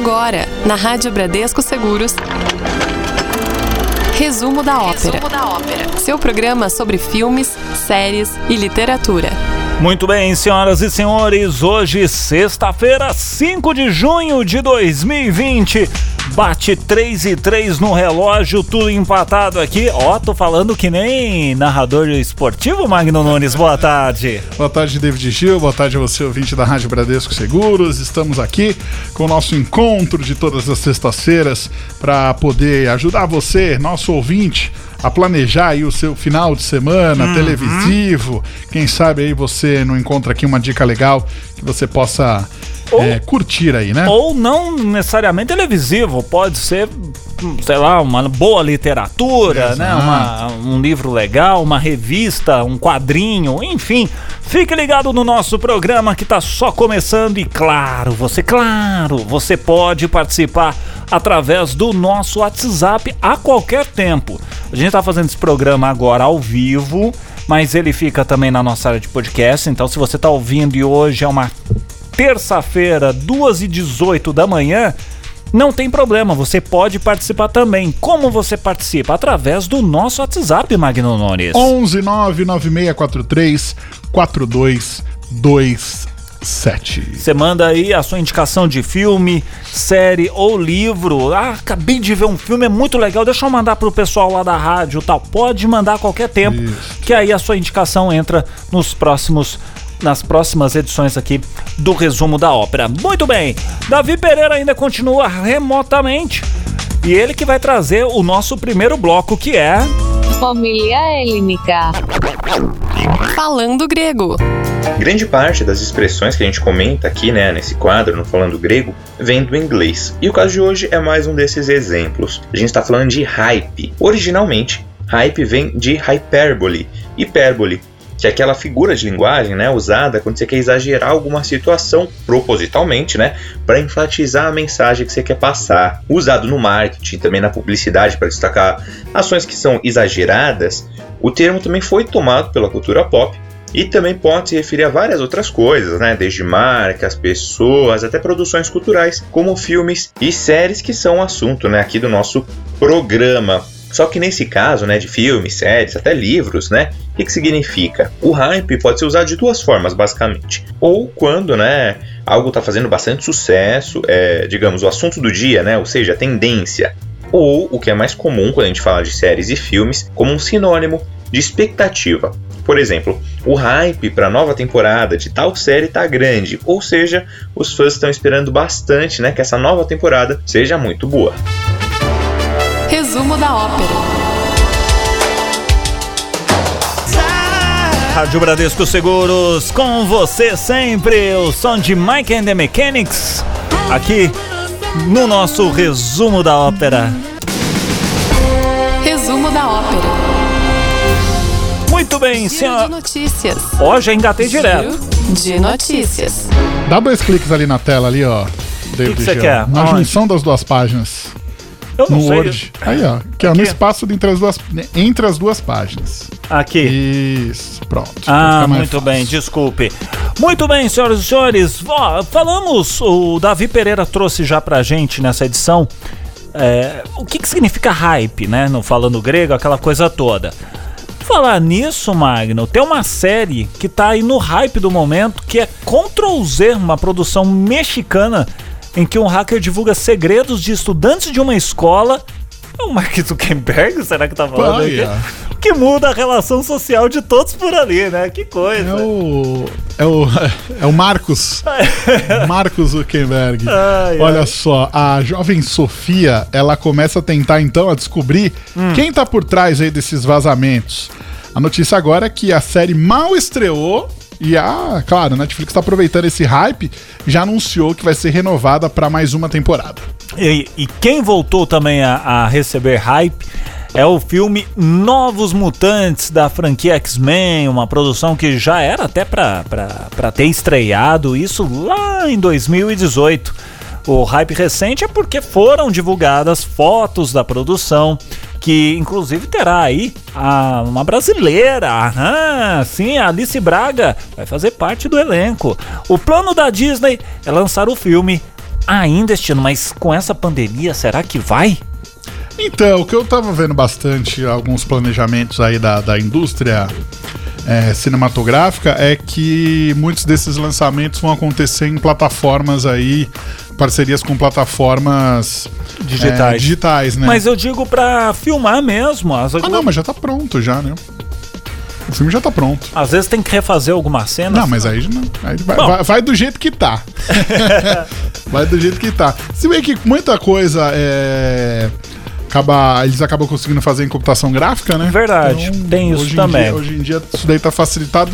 Agora, na Rádio Bradesco Seguros. Resumo da ópera. Resumo da ópera. Seu programa sobre filmes, séries e literatura. Muito bem, senhoras e senhores, hoje, sexta-feira, 5 de junho de 2020. Bate 3 e 3 no relógio, tudo empatado aqui. Ó, tô falando que nem narrador esportivo, Magno Nunes. Boa tarde. Boa tarde, David Gil. Boa tarde você, ouvinte da Rádio Bradesco Seguros. Estamos aqui com o nosso encontro de todas as sextas-feiras para poder ajudar você, nosso ouvinte, a planejar aí o seu final de semana uhum. televisivo. Quem sabe aí você não encontra aqui uma dica legal que você possa ou, é, curtir aí, né? Ou não necessariamente televisivo, pode ser, sei lá, uma boa literatura, né? Uma, um livro legal, uma revista, um quadrinho, enfim. Fique ligado no nosso programa que está só começando e claro, você, claro, você pode participar através do nosso WhatsApp a qualquer tempo. A gente está fazendo esse programa agora ao vivo, mas ele fica também na nossa área de podcast. Então, se você está ouvindo e hoje é uma terça-feira, 2h18 da manhã, não tem problema, você pode participar também. Como você participa? Através do nosso WhatsApp, Magno Nunes. 11 99643 4227. Você manda aí a sua indicação de filme, série ou livro. Ah, acabei de ver um filme, é muito legal. Deixa eu mandar pro pessoal lá da rádio tal. Pode mandar a qualquer tempo, Isso. que aí a sua indicação entra nos próximos nas próximas edições aqui do resumo da ópera. Muito bem, Davi Pereira ainda continua remotamente e ele que vai trazer o nosso primeiro bloco que é. Família Helênica. Falando grego. Grande parte das expressões que a gente comenta aqui, né, nesse quadro, no Falando Grego, vem do inglês. E o caso de hoje é mais um desses exemplos. A gente está falando de hype. Originalmente, hype vem de hyperbole. Hipérbole que é aquela figura de linguagem, né, usada quando você quer exagerar alguma situação propositalmente, né, para enfatizar a mensagem que você quer passar. Usado no marketing, também na publicidade para destacar ações que são exageradas, o termo também foi tomado pela cultura pop e também pode se referir a várias outras coisas, né? Desde marcas, pessoas, até produções culturais, como filmes e séries que são assunto, né, aqui do nosso programa. Só que nesse caso, né, de filmes, séries, até livros, né, o que, que significa? O hype pode ser usado de duas formas, basicamente. Ou quando, né, algo está fazendo bastante sucesso, é, digamos, o assunto do dia, né, ou seja, a tendência. Ou, o que é mais comum quando a gente fala de séries e filmes, como um sinônimo de expectativa. Por exemplo, o hype para a nova temporada de tal série está grande, ou seja, os fãs estão esperando bastante né, que essa nova temporada seja muito boa. Resumo da ópera. Rádio Bradesco Seguros, com você sempre, o som de Mike and the Mechanics, aqui no nosso resumo da ópera. Resumo da ópera. Muito bem, Giro senhor. de notícias. Hoje engatei direto. De notícias. Dá dois cliques ali na tela, ali, ó. que que você quer? Na Aonde? junção das duas páginas. Eu não no sei. Word. Aí, ó. Que é no espaço entre as duas, entre as duas páginas. Aqui. Isso, pronto. Ah, muito bem, fácil. desculpe. Muito bem, senhoras e senhores. Ó, falamos, o Davi Pereira trouxe já pra gente nessa edição é, o que, que significa hype, né? No falando grego, aquela coisa toda. Falar nisso, Magno, tem uma série que tá aí no hype do momento, que é Ctrl Z, uma produção mexicana em que um hacker divulga segredos de estudantes de uma escola. É o Mark Zuckerberg, será que tá falando aqui? Que muda a relação social de todos por ali, né? Que coisa. É o. É o, é o Marcos. Marcos Zuckerberg. Ai, Olha ai. só, a jovem Sofia, ela começa a tentar então a descobrir Hum. quem tá por trás aí desses vazamentos. A notícia agora é que a série mal estreou e a, claro, a Netflix tá aproveitando esse hype, já anunciou que vai ser renovada para mais uma temporada. E, e quem voltou também a, a receber hype é o filme Novos Mutantes da franquia X-Men, uma produção que já era até pra ter estreado isso lá em 2018. O hype recente é porque foram divulgadas fotos da produção, que inclusive terá aí a- uma brasileira, sim, a Alice Braga vai fazer parte do elenco. O plano da Disney é lançar o filme ainda este ano, mas com essa pandemia, será que vai? Então, o que eu tava vendo bastante, alguns planejamentos aí da, da indústria é, cinematográfica, é que muitos desses lançamentos vão acontecer em plataformas aí, parcerias com plataformas Digitais. é, digitais, né? Mas eu digo pra filmar mesmo. Às, Ah, não, mas já tá pronto já, né? O filme já tá pronto. às vezes tem que refazer algumas cenas. Não, mas aí, não, aí vai, vai- vai do jeito que tá. vai do jeito que tá. Se bem que muita coisa é. Acaba, eles acabam conseguindo fazer em computação gráfica, né? Verdade, tem isso também. dia- hoje em dia isso daí tá facilitado.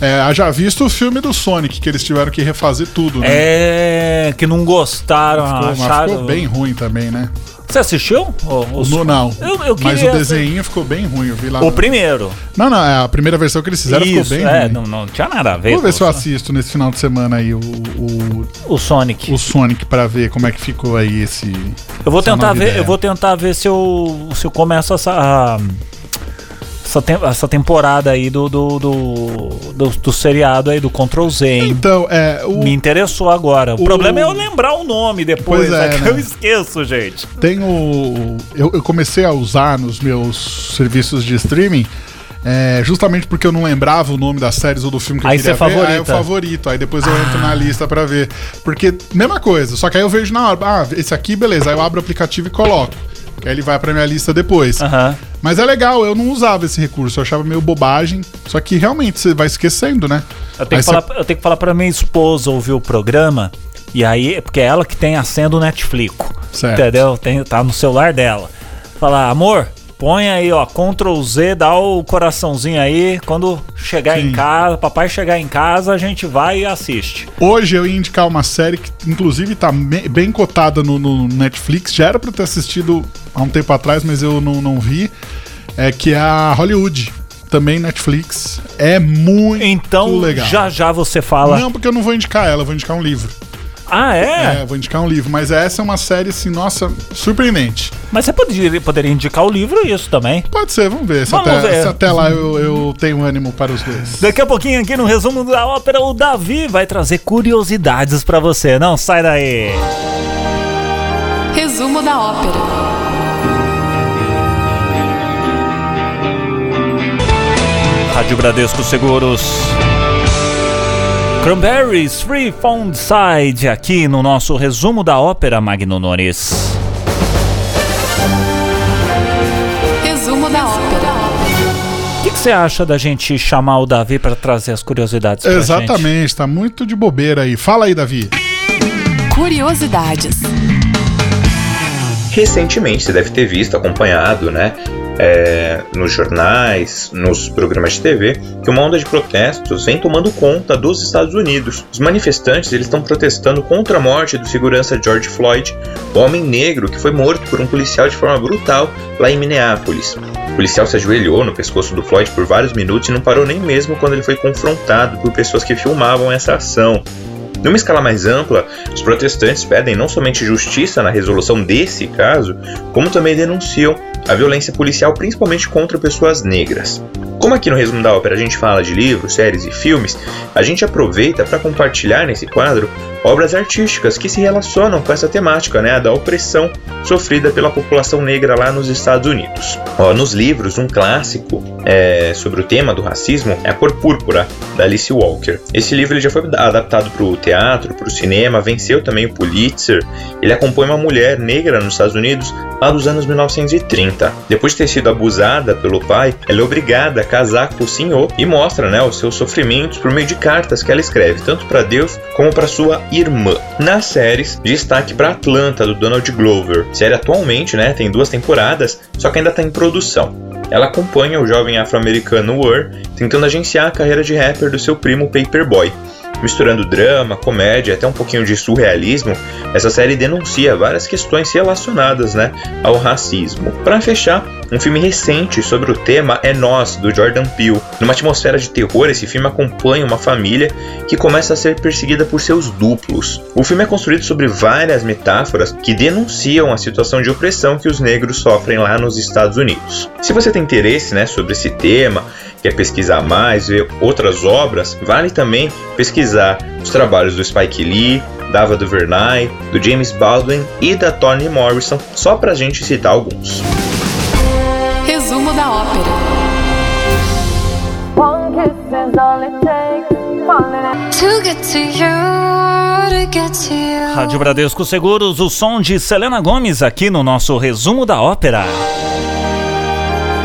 É, haja visto o filme do Sonic, que eles tiveram que refazer tudo, né? É, que não gostaram, Ficou, mas acharam... ficou bem ruim também, né? Você assistiu? O, o- No, não. Eu- eu Mas queria- o desenho ficou bem ruim, eu vi lá. o no- primeiro. Não, não, é a primeira versão que eles fizeram Isso, ficou bem é, ruim. não, não tinha nada a ver. Vou ver se eu assisto nesse final de semana aí o, o, O Sonic. o Sonic pra ver como é que ficou aí esse. Eu vou tentar ver, ideia. eu vou tentar ver se eu, se eu começo a- essa, tem- essa temporada aí do do, do, do, do seriado aí do Control Z, hein? Então, é. O, Me interessou agora. O, o- problema é eu lembrar o nome depois, Pois é, é que né? eu esqueço, gente. Tem o. Eu, eu comecei a usar nos meus serviços de streaming. é, justamente porque eu não lembrava o nome das séries ou do filme que Aí eu queria você ver, aí é o favorita. favorito. Aí depois eu entro na lista pra ver. Porque, mesma coisa, só que aí eu vejo na hora. Ah, esse aqui, beleza. Aí eu abro o aplicativo e coloco. Que aí ele vai pra minha lista depois. Aham. Mas é legal, eu não usava esse recurso, eu achava meio bobagem. Só que realmente você vai esquecendo, né? Eu tenho, Aí que falar, eu tenho que falar pra minha esposa ouvir o programa. E aí, porque é ela que tem a senha do Netflix. Certo. Entendeu? Tem, tá no celular dela. Falar, amor, põe aí, ó, Ctrl Z, dá o coraçãozinho aí. Quando chegar Sim. em casa, papai chegar em casa, a gente vai e assiste. Hoje eu ia indicar uma série que, inclusive, tá bem cotada no, no Netflix. Já era pra eu ter assistido há um tempo atrás, mas eu não, não vi. É que é a Hollywood. Também Netflix. É muito Então, legal. já já você fala. Não, porque eu não vou indicar ela, eu vou indicar um livro. Ah, é? É, vou indicar um livro. Mas essa é uma série, assim, nossa, surpreendente. Mas você poderia, poderia indicar o livro e isso também. Pode ser, vamos ver. Se, Vamos até, ver. se até lá eu, eu tenho ânimo para os dois. Daqui a pouquinho aqui no resumo da ópera, o Davi vai trazer curiosidades pra você. Não sai daí. Resumo da ópera. Rádio Bradesco Seguros. Cranberries Free Found Side aqui no nosso resumo da ópera Magno Nunes. Resumo da ópera. O que que você acha da gente chamar o Davi pra trazer as curiosidades pra gente? Exatamente, tá muito de bobeira aí. Fala aí, Davi. Curiosidades. Recentemente, você deve ter visto, acompanhado, né, é, nos jornais, nos programas de TV, que uma onda de protestos vem tomando conta dos Estados Unidos. Os manifestantes eles estão protestando contra a morte do segurança George Floyd, o homem negro que foi morto por um policial de forma brutal lá em Minneapolis. O policial se ajoelhou no pescoço do Floyd por vários minutos e não parou nem mesmo quando ele foi confrontado por pessoas que filmavam essa ação. Numa escala mais ampla, os protestantes pedem não somente justiça na resolução desse caso, como também denunciam a violência policial, principalmente contra pessoas negras. Como aqui no resumo da ópera a gente fala de livros, séries e filmes, a gente aproveita para compartilhar nesse quadro obras artísticas que se relacionam com essa temática, né, da opressão sofrida pela população negra lá nos Estados Unidos. Ó, nos livros, um clássico é, sobre o tema do racismo é A Cor Púrpura, da Alice Walker. Esse livro ele já foi adaptado para o teatro, para o cinema, venceu também o Pulitzer. Ele acompanha uma mulher negra nos Estados Unidos lá dos anos 1930. Depois de ter sido abusada pelo pai, ela é obrigada a casar com o senhor e mostra né, os seus sofrimentos por meio de cartas que ela escreve, tanto para Deus como para sua irmã. Nas séries, destaque para Atlanta, do Donald Glover. A série atualmente né, tem duas temporadas, só que ainda está em produção. Ela acompanha o jovem afro-americano Ur tentando agenciar a carreira de rapper do seu primo Paperboy. Misturando drama, comédia até um pouquinho de surrealismo, essa série denuncia várias questões relacionadas né, ao racismo. Para fechar, um filme recente sobre o tema é Nós, do Jordan Peele. Numa atmosfera de terror, esse filme acompanha uma família que começa a ser perseguida por seus duplos. O filme é construído sobre várias metáforas que denunciam a situação de opressão que os negros sofrem lá nos Estados Unidos. Se você tem interesse né, sobre esse tema, quer pesquisar mais, ver outras obras, vale também pesquisar os trabalhos do Spike Lee, da Ava DuVernay, do James Baldwin e da Toni Morrison, só pra gente citar alguns. Resumo da ópera. Rádio Bradesco Seguros, o som de Selena Gomes aqui no nosso resumo da ópera.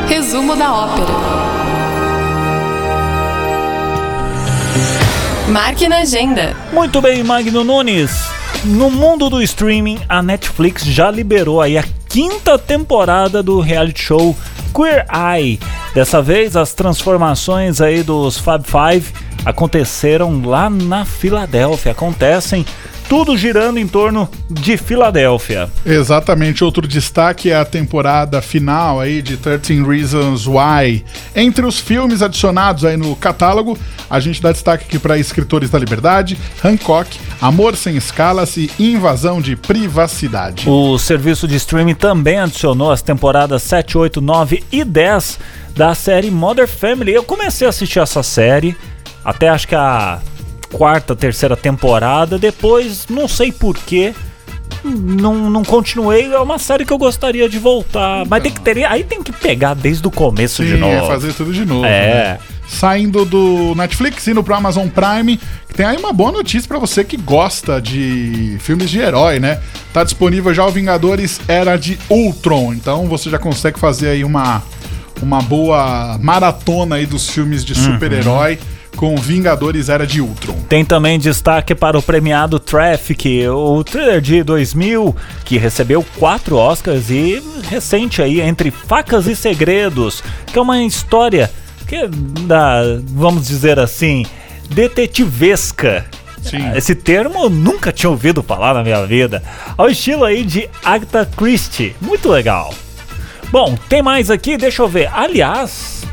Resumo da ópera. Marque na agenda. Muito bem, Magno Nunes. No mundo do streaming, a Netflix já liberou aí a quinta temporada do reality show Queer Eye. Dessa vez, as transformações aí dos Fab Five aconteceram lá na Filadélfia. Acontecem tudo girando em torno de Filadélfia. Exatamente, outro destaque é a temporada final aí de 13 Reasons Why. Entre os filmes adicionados aí no catálogo, a gente dá destaque aqui para Escritores da Liberdade, Hancock, Amor Sem Escalas e Invasão de Privacidade. O serviço de streaming também adicionou as temporadas 7, 8, 9 e 10 da série Mother Family. Eu comecei a assistir essa série, até acho que a quarta, terceira temporada. Depois, não sei porquê, não, não continuei. É uma série que eu gostaria de voltar. Mas tem que ter, aí tem que pegar desde o começo de Sim, novo. é fazer tudo de novo. É. né? Saindo do Netflix, indo pro Amazon Prime, que tem aí uma boa notícia pra você que gosta de filmes de herói, né? Tá disponível já o Vingadores Era de Ultron, então você já consegue fazer aí uma, uma boa maratona aí dos filmes de super-herói com Vingadores Era de Ultron. Tem também destaque para o premiado Traffic, o thriller de 2000, que recebeu quatro Oscars e recente aí, Entre Facas e Segredos, que é uma história que da, vamos dizer assim, detetivesca. Sim. Esse termo eu nunca tinha ouvido falar na minha vida. Ao estilo aí de Agatha Christie. Muito legal. Bom, tem mais aqui, deixa eu ver. Aliás,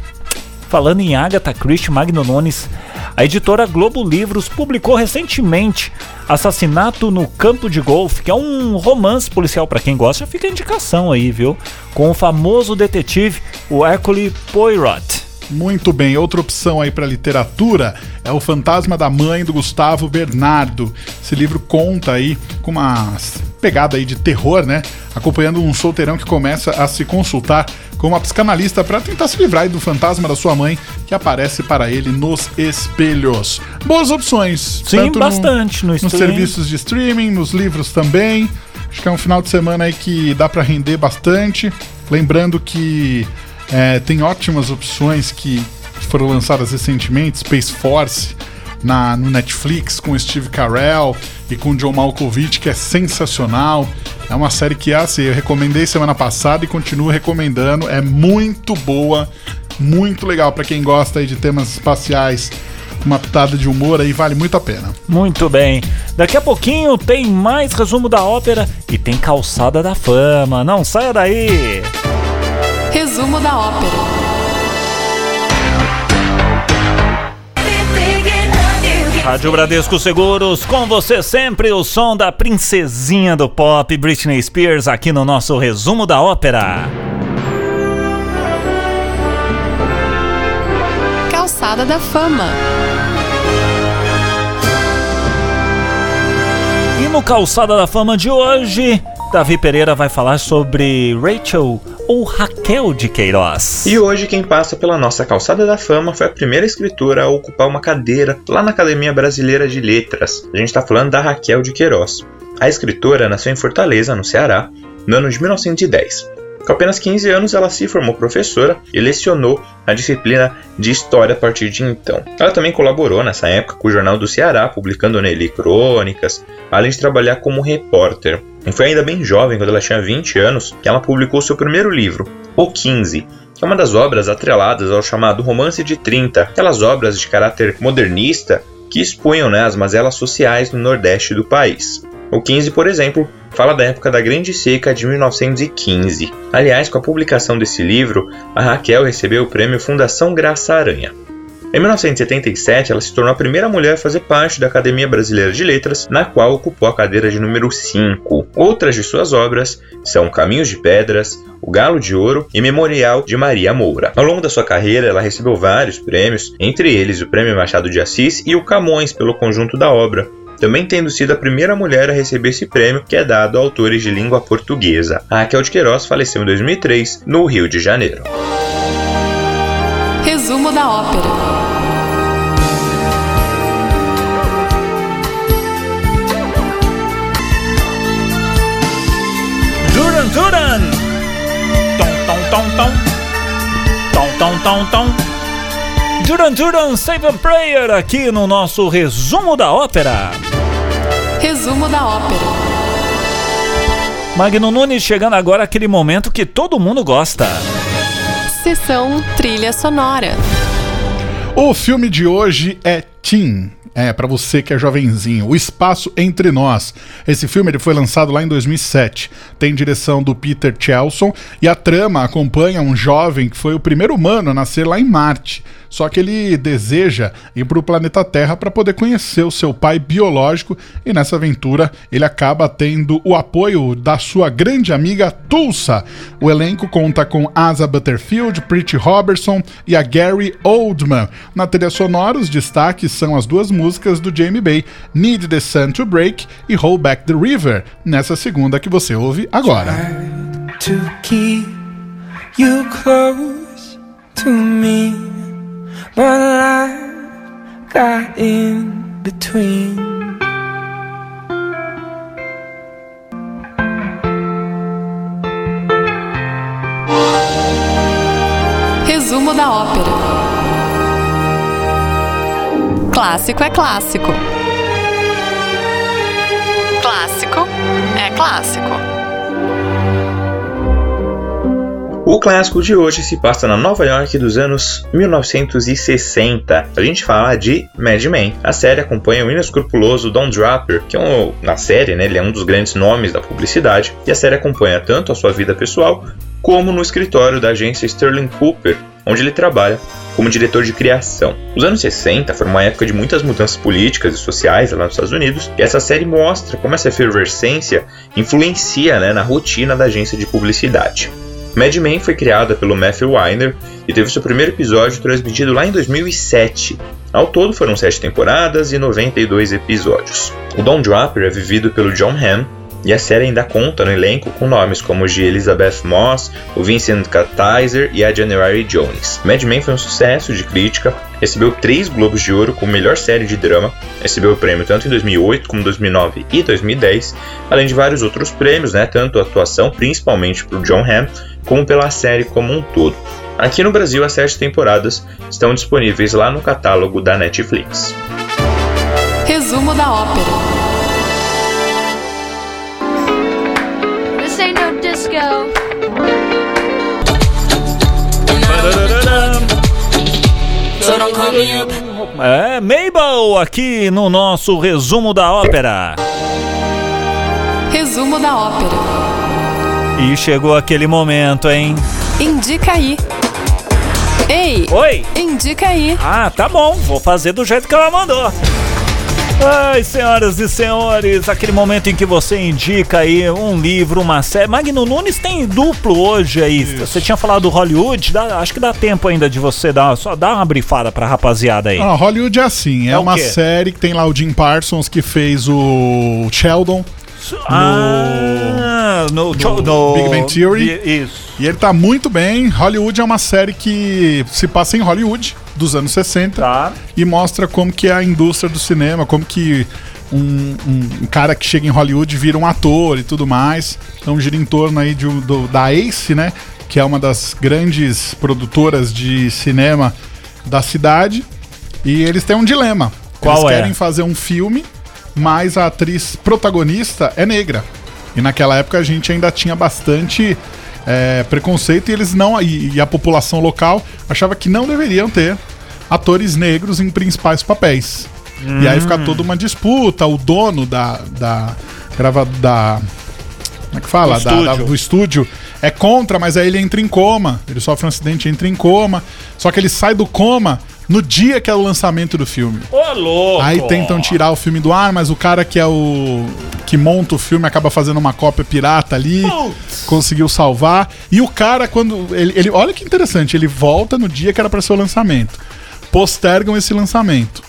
falando em Agatha Christie Magno Nunes, a editora Globo Livros publicou recentemente Assassinato no Campo de Golfe, que é um romance policial para quem gosta, fica indicação aí, viu? Com o famoso detetive, o Hercule Poirot. Muito bem, outra opção aí para literatura é O Fantasma da Mãe do Gustavo Bernardo. Esse livro conta aí com uma pegada aí de terror, né? Acompanhando um solteirão que começa a se consultar com uma psicanalista para tentar se livrar aí do fantasma da sua mãe que aparece para ele nos espelhos. Boas opções. Sim, tanto no- bastante no nos serviços de streaming, nos livros também. Acho que é um final de semana aí que dá para render bastante. Lembrando que é, tem ótimas opções que foram lançadas recentemente, Space Force na, no Netflix com Steve Carell e com John Malkovich, que é sensacional. É uma série que assim, eu recomendei semana passada e continuo recomendando. É muito boa, muito legal para quem gosta de temas espaciais, uma pitada de humor aí, vale muito a pena. Muito bem. Daqui a pouquinho tem mais resumo da ópera e tem calçada da fama. Não saia daí. Resumo da ópera. Rádio Bradesco Seguros, com você sempre o som da princesinha do pop, Britney Spears, aqui no nosso resumo da ópera. Calçada da fama. E no Calçada da Fama de hoje, Davi Pereira vai falar sobre Rachel ou Raquel de Queiroz. E hoje quem passa pela nossa calçada da fama foi a primeira escritora a ocupar uma cadeira lá na Academia Brasileira de Letras. A gente está falando da Raquel de Queiroz. A escritora nasceu em Fortaleza, no Ceará, no ano de 1910. Com apenas 15 anos, ela se formou professora e lecionou a disciplina de História a partir de então. Ela também colaborou nessa época com o Jornal do Ceará, publicando nele crônicas, além de trabalhar como repórter. E foi ainda bem jovem, quando ela tinha 20 anos, que ela publicou seu primeiro livro, O 15, que é uma das obras atreladas ao chamado Romance de 30, aquelas obras de caráter modernista que expunham né, as mazelas sociais no nordeste do país. O 15, por exemplo, fala da época da Grande Seca de 1915. Aliás, com a publicação desse livro, a Raquel recebeu o prêmio Fundação Graça Aranha. Em 1977, ela se tornou a primeira mulher a fazer parte da Academia Brasileira de Letras, na qual ocupou a cadeira de número 5. Outras de suas obras são Caminhos de Pedras, O Galo de Ouro e Memorial de Maria Moura. Ao longo da sua carreira, ela recebeu vários prêmios, entre eles o Prêmio Machado de Assis e o Camões pelo conjunto da obra. Também tendo sido a primeira mulher a receber esse prêmio que é dado a autores de língua portuguesa. A Raquel de Queiroz faleceu em 2003 no Rio de Janeiro. Resumo da ópera. Duran Duran! Tom, tom, tom, tom. Tom, tom, tom, tom. Duran Duran Save a Prayer aqui no nosso resumo da ópera. Resumo da ópera. Magno Nunes chegando agora aquele momento que todo mundo gosta. Sessão trilha sonora. O filme de hoje é Teen. É, pra você que é jovenzinho. O Espaço Entre Nós. Esse filme ele foi lançado lá em 2007. Tem direção do Peter Chelson e a trama acompanha um jovem que foi o primeiro humano a nascer lá em Marte. Só que ele deseja ir para o planeta Terra para poder conhecer o seu pai biológico e nessa aventura ele acaba tendo o apoio da sua grande amiga Tulsa. O elenco conta com Asa Butterfield, Pretty Robertson e a Gary Oldman. Na trilha sonora, os destaques são as duas músicas do Jamie Bay, Need the Sun to Break e Hold Back the River, nessa segunda que você ouve agora. to keep you close to me, but life got in between. Resumo da ópera. Clássico é clássico. Clássico é clássico. O clássico de hoje se passa na Nova York dos anos 1960. A gente fala de Mad Men. A série acompanha o inescrupuloso Don Draper, que é um, na série, né, ele é um dos grandes nomes da publicidade, e a série acompanha tanto a sua vida pessoal como no escritório da agência Sterling Cooper, onde ele trabalha como diretor de criação. Os anos 60 foram uma época de muitas mudanças políticas e sociais lá nos Estados Unidos, e essa série mostra como essa efervescência influencia né, na rotina da agência de publicidade. Mad Men foi criada pelo Matthew Weiner e teve seu primeiro episódio transmitido lá em 2007. Ao todo foram 7 temporadas e 92 episódios. O Don Draper é vivido pelo John Hamm e a série ainda conta no elenco com nomes como de Elizabeth Moss, o Vincent Katizer e a January Jones. Mad Men foi um sucesso de crítica, recebeu 3 Globos de Ouro como melhor série de drama, recebeu o prêmio tanto em 2008 como 2009 e 2010, além de vários outros prêmios, né, tanto a atuação, principalmente o John Hamm, como pela série como um todo. Aqui no Brasil, as sete temporadas estão disponíveis lá no catálogo da Netflix. Resumo da ópera. É, Mabel aqui no nosso resumo da ópera. Resumo da ópera. E chegou aquele momento, hein? Indica aí. Ei, Oi! indica aí. Ah, tá bom, vou fazer do jeito que ela mandou. Ai, senhoras e senhores, aquele momento em que você indica aí um livro, uma série. Magno Nunes tem duplo hoje aí. Você tinha falado do Hollywood, dá- acho que dá tempo ainda de você dar, só dar uma brifada pra rapaziada aí. Ah, Hollywood é assim, é, É uma quê? série que tem lá o Jim Parsons que fez o Sheldon Ah, no, no no Big Bang Theory. Isso. e ele tá muito bem. Hollywood é uma série que se passa em Hollywood dos anos 60 Tá. e mostra como que é a indústria do cinema, como que um, um- cara que chega em Hollywood vira um ator e tudo mais. Então gira em torno aí de, do- da Ace, né? Que é uma das grandes produtoras de cinema da cidade. E eles têm um dilema. Qual eles é? querem fazer um filme, mas a atriz protagonista é negra. E naquela época a gente ainda tinha bastante é, preconceito e eles não. E, e a população local achava que não deveriam ter atores negros em principais papéis. E aí Hum. fica toda uma disputa. O dono da. da grava, da como é que fala? Do Da- da- estúdio. do estúdio é contra, mas aí ele entra em coma. Ele sofre um acidente, entra em coma. Só que ele sai do coma no dia que é o lançamento do filme. Ô, louco! Aí tentam tirar o filme do ar, mas o cara que é o. que monta o filme acaba fazendo uma cópia pirata ali. Putz. Conseguiu salvar. E o cara, quando. Ele, ele- olha que interessante, ele volta no dia que era pra ser o lançamento. Postergam esse lançamento.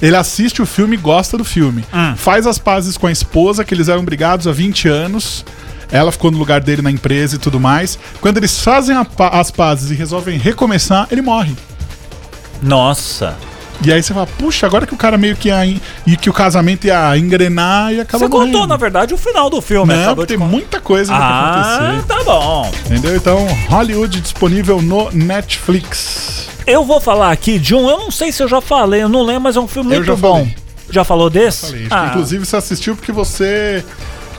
Ele assiste o filme e gosta do filme. Faz as pazes com a esposa, que eles eram brigados há 20 anos. Ela ficou no lugar dele na empresa e tudo mais. Quando eles fazem a as pazes e resolvem recomeçar, ele morre. Nossa. E aí você fala, puxa, agora que o cara meio que ia. e que o casamento ia engrenar e acaba Você contou, morrendo. na verdade, o final do filme. Não, acabou tem muita coisa pra Ah, acontecer. tá bom. Entendeu? Então, Hollywood disponível no Netflix. Eu vou falar aqui de um, eu não sei se eu já falei, eu não lembro, mas é um filme Eu muito já bom. falei. Já falou desse? Falei, acho que Ah, inclusive você assistiu porque você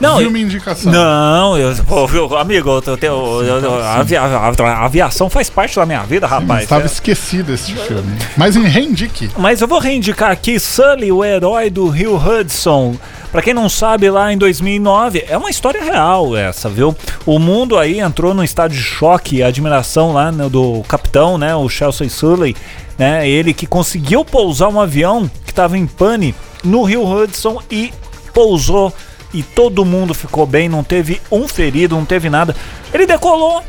Não, viu eu- minha indicação. Não, eu, pô, viu, amigo, eu, tenho- eu- eu- a, avia- a- aviação faz parte da minha vida, rapaz. Estava É. esquecido esse filme. Mas em Rendique. Mas eu vou reivindicar aqui Sully, o herói do Rio Hudson. Pra quem não sabe, lá em 2009, é uma história real essa, viu? O mundo aí entrou num estado de choque admiração lá né, do capitão, né, o Chelsea Sully, né, ele que conseguiu pousar um avião que estava em pane no Rio Hudson e pousou e todo mundo ficou bem, não teve um ferido, não teve nada. Ele decolou,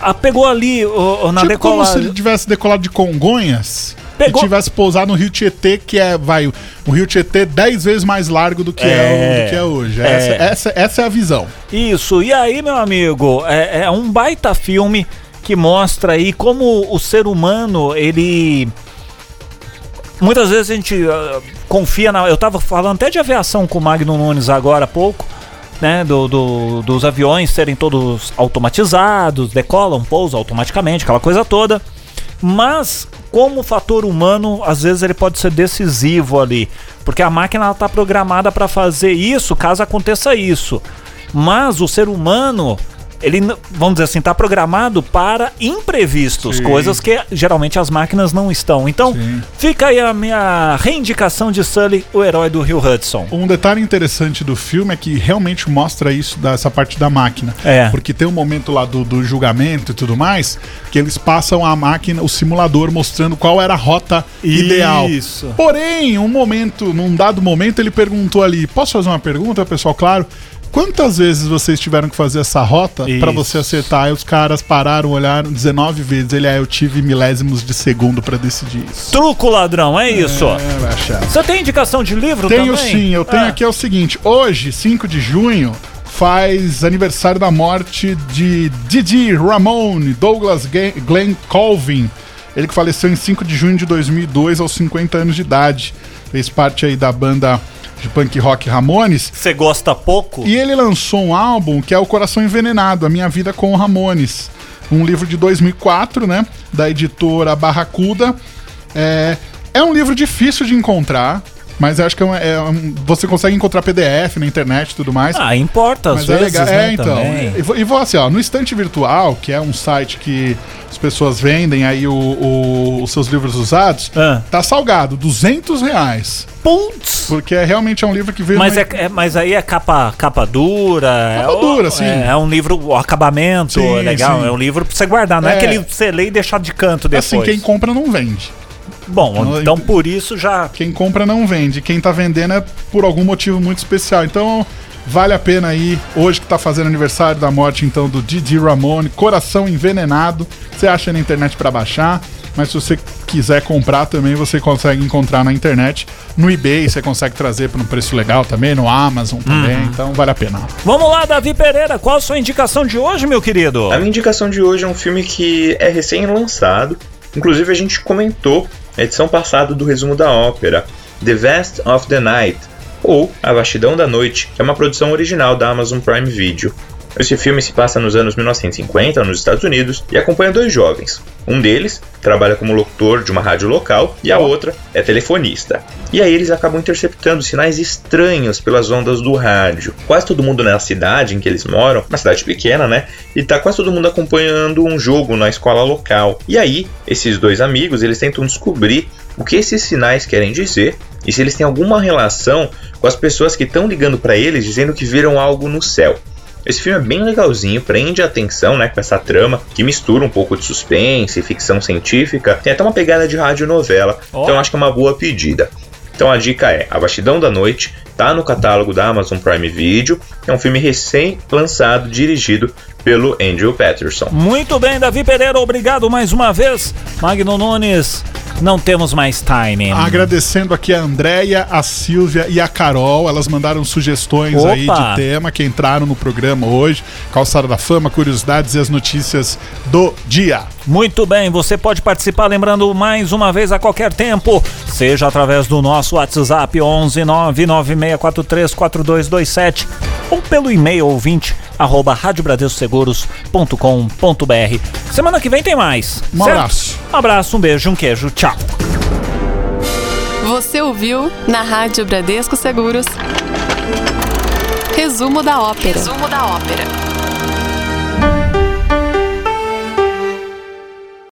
a, pegou ali o, o- na tipo como se decolagem. ele tivesse decolado de Congonhas Pegou- e tivesse pousado no Rio Tietê, que é, vai, o Rio Tietê 10 vezes mais largo do que é, É. do que é hoje. É. Essa, essa, essa é a visão. Isso, e aí, meu amigo, é, é um baita filme que mostra aí como o ser humano, ele. Muitas vezes a gente ah, confia na. Eu tava falando até de aviação com o Magno Nunes agora há pouco, né? Do, do- dos aviões serem todos automatizados, decolam, pousam automaticamente, aquela coisa toda. Mas, como o fator humano, às vezes ele pode ser decisivo ali. Porque a máquina está programada para fazer isso caso aconteça isso. Mas o ser humano, ele, vamos dizer assim, está programado para imprevistos, Sim. coisas que geralmente as máquinas não estão. Então, Sim. fica aí a minha reindicação de Sully, o herói do Rio Hudson. Um detalhe interessante do filme é que realmente mostra isso, dessa parte da máquina. É. Porque tem um momento lá do, do julgamento e tudo mais, que eles passam a máquina, o simulador, mostrando qual era a rota ideal. Isso. Porém, um momento, num dado momento, ele perguntou ali: posso fazer uma pergunta, pessoal? Claro. Quantas vezes vocês tiveram que fazer essa rota pra você acertar? Aí os caras pararam, olharam 19 vezes. Ele, ah, eu tive milésimos de segundo pra decidir isso. Truco ladrão, é isso. É. Você tem indicação de livro Tenho também? sim, eu tenho Ah. aqui é o seguinte: hoje, 5 de junho, faz aniversário da morte de Didi Ramone, Douglas Glenn Colvin. Ele que faleceu em 5 de junho de 2002, aos 50 anos de idade. Fez parte aí da banda de punk rock Ramones. Você gosta pouco? E ele lançou um álbum que é O Coração Envenenado, A Minha Vida com o Ramones. Um livro de 2004, né? Da editora Barracuda. É, é um livro difícil de encontrar, mas eu acho que é um- é um- você consegue encontrar PDF na internet e tudo mais. Ah, importa às Mas é vezes, legal. né, é, então. também. E vou, e vou assim, ó, no Estante Virtual, que é um site que as pessoas vendem aí o- o- os seus livros usados, Ah. tá salgado, 200 reais. Putz! Porque é, realmente é um livro que veio... Mas, numa- é, é- mas aí é capa, capa dura. Capa é, dura, sim. É, é um livro, o acabamento Sim, é legal. sim. É um livro pra você guardar. Não é, É. aquele você lê e deixar de canto depois. Assim, quem compra não vende. Bom, Não, então por isso já. Quem compra não vende. Quem tá vendendo é por algum motivo muito especial. Então, vale a pena aí, hoje que tá fazendo aniversário da morte então do Didi Ramone, Coração Envenenado. Você acha na internet pra baixar, mas se você quiser comprar também, você consegue encontrar na internet. No eBay você consegue trazer por um preço legal também, no Amazon também, Uhum. então vale a pena. Vamos lá, Davi Pereira, qual a sua indicação de hoje, meu querido? A minha indicação de hoje é um filme que é recém-lançado. Inclusive, a gente comentou edição passada do resumo da ópera, The Vast of the Night, ou A Vastidão da Noite, que é uma produção original da Amazon Prime Video. Esse filme se passa nos anos 1950 nos Estados Unidos e acompanha dois jovens. Um deles trabalha como locutor de uma rádio local e a outra é telefonista. E aí eles acabam interceptando sinais estranhos pelas ondas do rádio. Quase todo mundo na cidade em que eles moram, uma cidade pequena, né? E tá quase todo mundo acompanhando um jogo na escola local. E aí, esses dois amigos, eles tentam descobrir o que esses sinais querem dizer e se eles têm alguma relação com as pessoas que estão ligando para eles dizendo que viram algo no céu. Esse filme é bem legalzinho, prende a atenção, né, com essa trama que mistura um pouco de suspense ficção científica. Tem até uma pegada de radionovela, Ó. então acho que é uma boa pedida. Então a dica é A Vastidão da Noite, tá no catálogo da Amazon Prime Video, é um filme recém-lançado, dirigido pelo Andrew Patterson. Muito bem, Davi Pereira, obrigado mais uma vez. Magno Nunes, não temos mais time. Agradecendo aqui a Andréia, a Silvia e a Carol. Elas mandaram sugestões Opa! aí de tema que entraram no programa hoje. Calçada da Fama, curiosidades e as notícias do dia. Muito bem, você pode participar lembrando mais uma vez a qualquer tempo, seja através do nosso WhatsApp 11 996434227 ou pelo e-mail ouvinte arroba radiobradescoseguros.com.br. Semana que vem tem mais. Um certo? abraço. Um abraço, um beijo, um queijo. Tchau. Você ouviu na Rádio Bradesco Seguros. Resumo da ópera. Resumo da ópera.